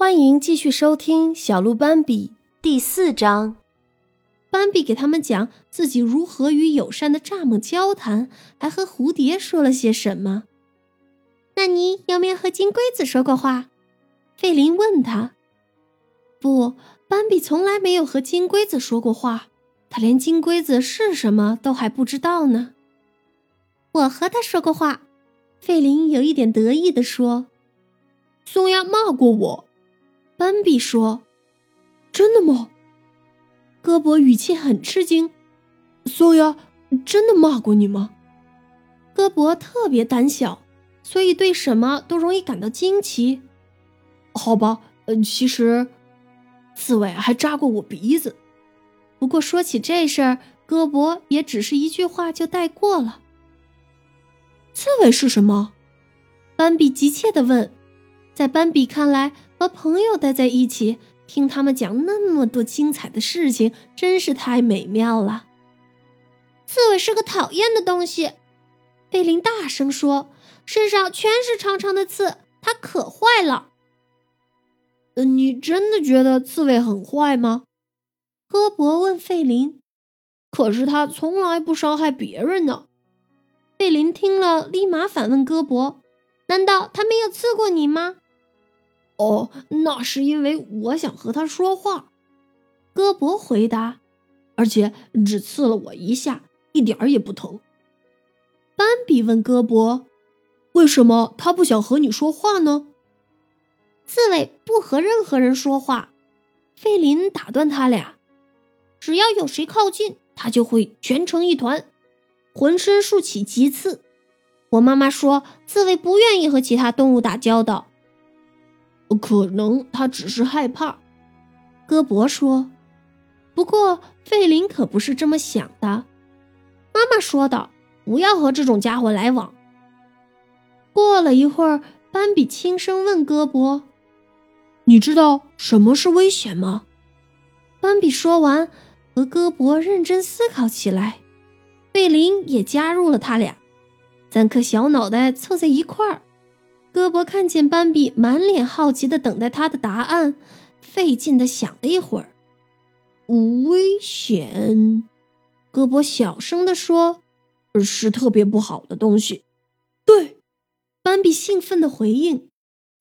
欢迎继续收听《小鹿斑比》第四章。斑比给他们讲自己如何与友善的蚱蜢交谈，还和蝴蝶说了些什么。那你有没有和金龟子说过话？费林问他。不，斑比从来没有和金龟子说过话，他连金龟子是什么都还不知道呢。我和他说过话，费林有一点得意地说。松鸦骂过我。斑比说：“真的吗？”戈博语气很吃惊：“松鸦真的骂过你吗？”戈博特别胆小，所以对什么都容易感到惊奇。好吧，嗯，其实刺猬还扎过我鼻子。不过说起这事儿，戈博也只是一句话就带过了。刺猬是什么？斑比急切地问。在斑比看来，和朋友待在一起，听他们讲那么多精彩的事情，真是太美妙了。刺猬是个讨厌的东西，贝林大声说：“身上全是长长的刺，它可坏了。”，你真的觉得刺猬很坏吗？戈博问费林。可是他从来不伤害别人呢。费林听了，立马反问戈博：“难道他没有刺过你吗？”哦，那是因为我想和他说话。戈博回答，而且只刺了我一下，一点儿也不疼。斑比问戈博：“为什么他不想和你说话呢？”刺猬不和任何人说话。费林打断他俩：“只要有谁靠近，他就会蜷成一团，浑身竖起棘刺。我妈妈说，刺猬不愿意和其他动物打交道。”可能他只是害怕，戈博说。不过费林可不是这么想的。妈妈说道：“不要和这种家伙来往。”过了一会儿，斑比轻声问戈博：“你知道什么是危险吗？”斑比说完，和戈博认真思考起来。费林也加入了他俩，三颗小脑袋凑在一块儿。戈博看见斑比满脸好奇的等待他的答案，费劲的想了一会儿。危险，戈博小声的说：“是特别不好的东西。”对，斑比兴奋的回应：“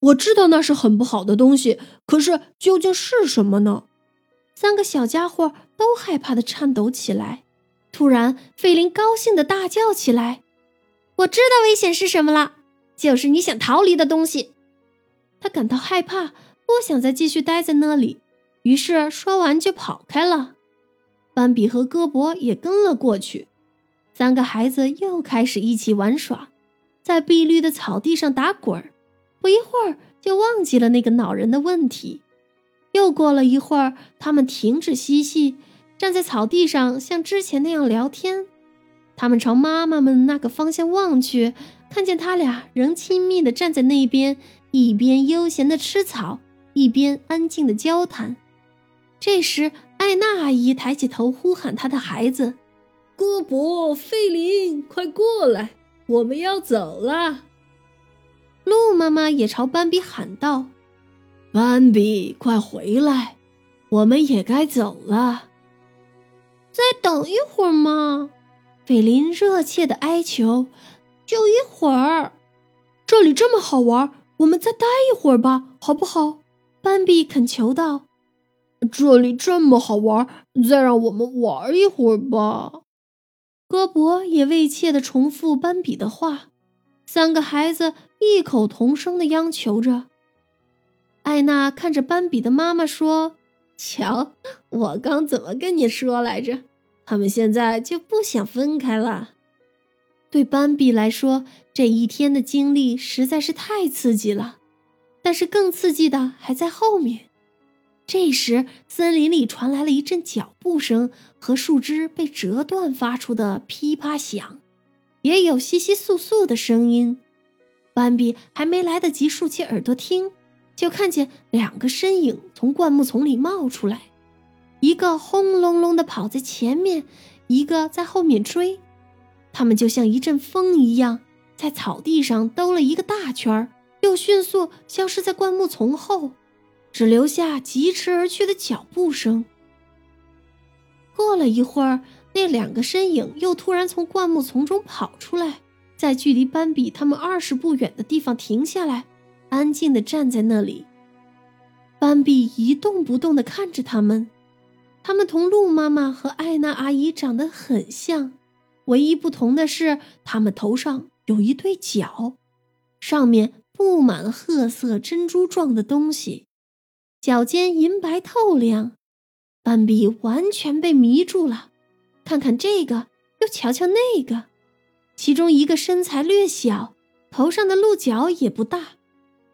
我知道那是很不好的东西，可是究竟是什么呢？”三个小家伙都害怕的颤抖起来。突然，费林高兴的大叫起来：“我知道危险是什么了！”就是你想逃离的东西。他感到害怕，不想再继续待在那里，于是说完就跑开了。斑比和戈博也跟了过去。三个孩子又开始一起玩耍，在碧绿的草地上打滚儿。不一会儿就忘记了那个恼人的问题。又过了一会儿，他们停止嬉戏，站在草地上像之前那样聊天。他们朝妈妈们那个方向望去。看见他俩仍亲密地站在那边，一边悠闲地吃草，一边安静地交谈。这时，艾娜阿姨抬起头呼喊她的孩子：“戈博、费林，快过来，我们要走了。”鹿妈妈也朝斑比喊道：“斑比，快回来，我们也该走了。”再等一会儿嘛，费林热切的哀求。就一会儿，这里这么好玩，我们再待一会儿吧，好不好？斑比恳求道。这里这么好玩，再让我们玩一会儿吧。戈博也畏怯地重复斑比的话。三个孩子异口同声的央求着。艾娜看着斑比的妈妈说：“瞧，我刚怎么跟你说来着？他们现在就不想分开了。”对斑比来说，这一天的经历实在是太刺激了。但是更刺激的还在后面。这时，森林里传来了一阵脚步声和树枝被折断发出的噼啪响，也有窸窸窣窣的声音。斑比还没来得及竖起耳朵听，就看见两个身影从灌木丛里冒出来，一个轰隆隆地跑在前面，一个在后面追。他们就像一阵风一样，在草地上兜了一个大圈儿，又迅速消失在灌木丛后。只留下疾驰而去的脚步声。过了一会儿，那两个身影又突然从灌木丛中跑出来，在距离斑比他们二十步远的地方停下来，安静地站在那里。斑比一动不动地看着他们，他们同鹿妈妈和艾娜阿姨长得很像，唯一不同的是，他们头上有一对角，上面布满了褐色珍珠状的东西，脚尖银白透亮。斑比完全被迷住了，看看这个，又瞧瞧那个，其中一个身材略小，头上的鹿角也不大，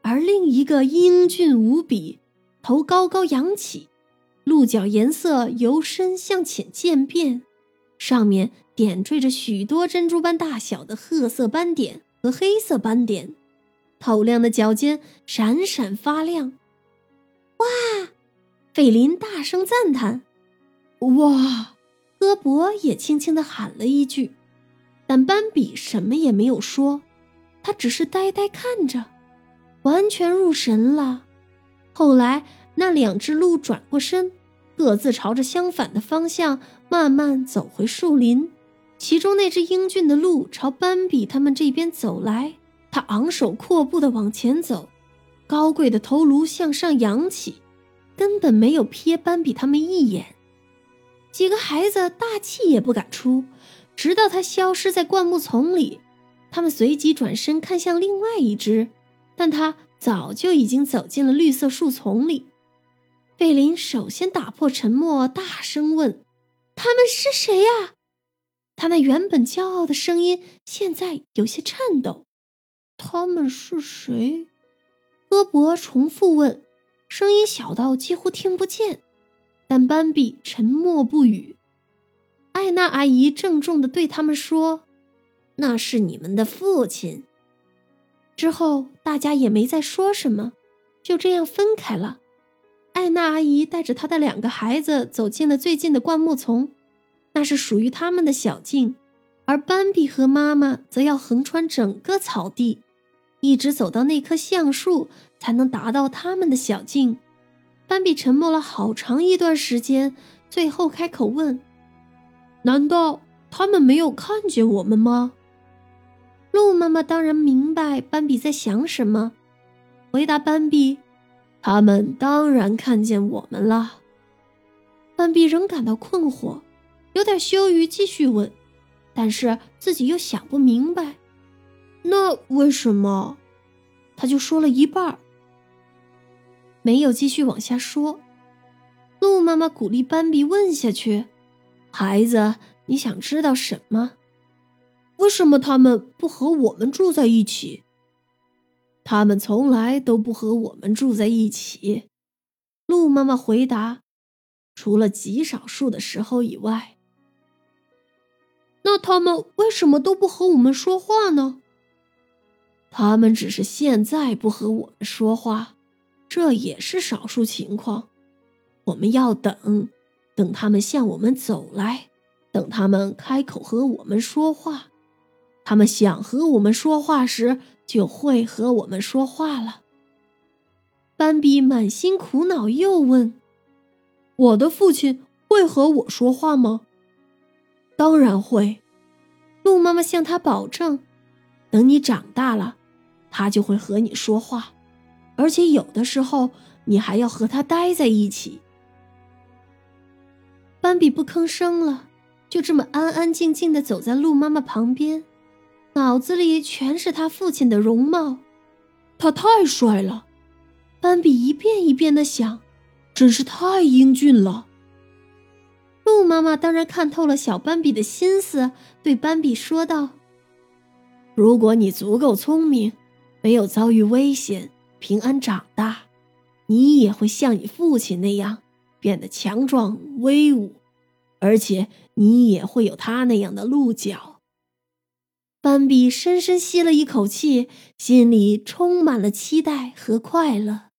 而另一个英俊无比。头高高扬起，鹿角颜色由深向浅渐变，上面点缀着许多珍珠般大小的褐色斑点和黑色斑点，透亮的脚尖闪闪发亮。哇！费林大声赞叹：“哇！”戈勃也轻轻地喊了一句，但斑比什么也没有说，他只是呆呆看着，完全入神了。后来，那两只鹿转过身，各自朝着相反的方向慢慢走回树林。其中那只英俊的鹿朝斑比他们这边走来，它昂首阔步地往前走，高贵的头颅向上扬起，根本没有瞥斑比他们一眼。几个孩子大气也不敢出，直到它消失在灌木丛里。他们随即转身看向另外一只，但它。早就已经走进了绿色树丛里，贝林首先打破沉默，大声问：“他们是谁呀？”他那原本骄傲的声音现在有些颤抖。“他们是谁？”戈伯重复问，声音小到几乎听不见。但斑比沉默不语。艾娜阿姨郑重地对他们说：“那是你们的父亲。”之后，大家也没再说什么，就这样分开了。艾娜阿姨带着她的两个孩子走进了最近的灌木丛，那是属于他们的小径，而斑比和妈妈则要横穿整个草地，一直走到那棵橡树，才能达到他们的小径。斑比沉默了好长一段时间，最后开口问：“难道他们没有看见我们吗？”鹿妈妈当然明白斑比在想什么，回答斑比：“他们当然看见我们了。”斑比仍感到困惑，有点羞于继续问，但是自己又想不明白，那为什么？他就说了一半，没有继续往下说。鹿妈妈鼓励斑比问下去：“孩子，你想知道什么？”为什么他们不和我们住在一起？他们从来都不和我们住在一起。鹿妈妈回答：“除了极少数的时候以外。”那他们为什么都不和我们说话呢？他们只是现在不和我们说话，这也是少数情况。我们要等，等他们向我们走来，等他们开口和我们说话。他们想和我们说话时，就会和我们说话了。斑比满心苦恼，又问：“我的父亲会和我说话吗？”“当然会。”鹿妈妈向他保证：“等你长大了，他就会和你说话，而且有的时候你还要和他待在一起。”斑比不吭声了，就这么安安静静的走在鹿妈妈旁边。脑子里全是他父亲的容貌，他太帅了。斑比一遍一遍的想，真是太英俊了。鹿妈妈当然看透了小斑比的心思，对斑比说道：“如果你足够聪明，没有遭遇危险，平安长大，你也会像你父亲那样变得强壮威武，而且你也会有他那样的鹿角。”斑比深深吸了一口气，心里充满了期待和快乐。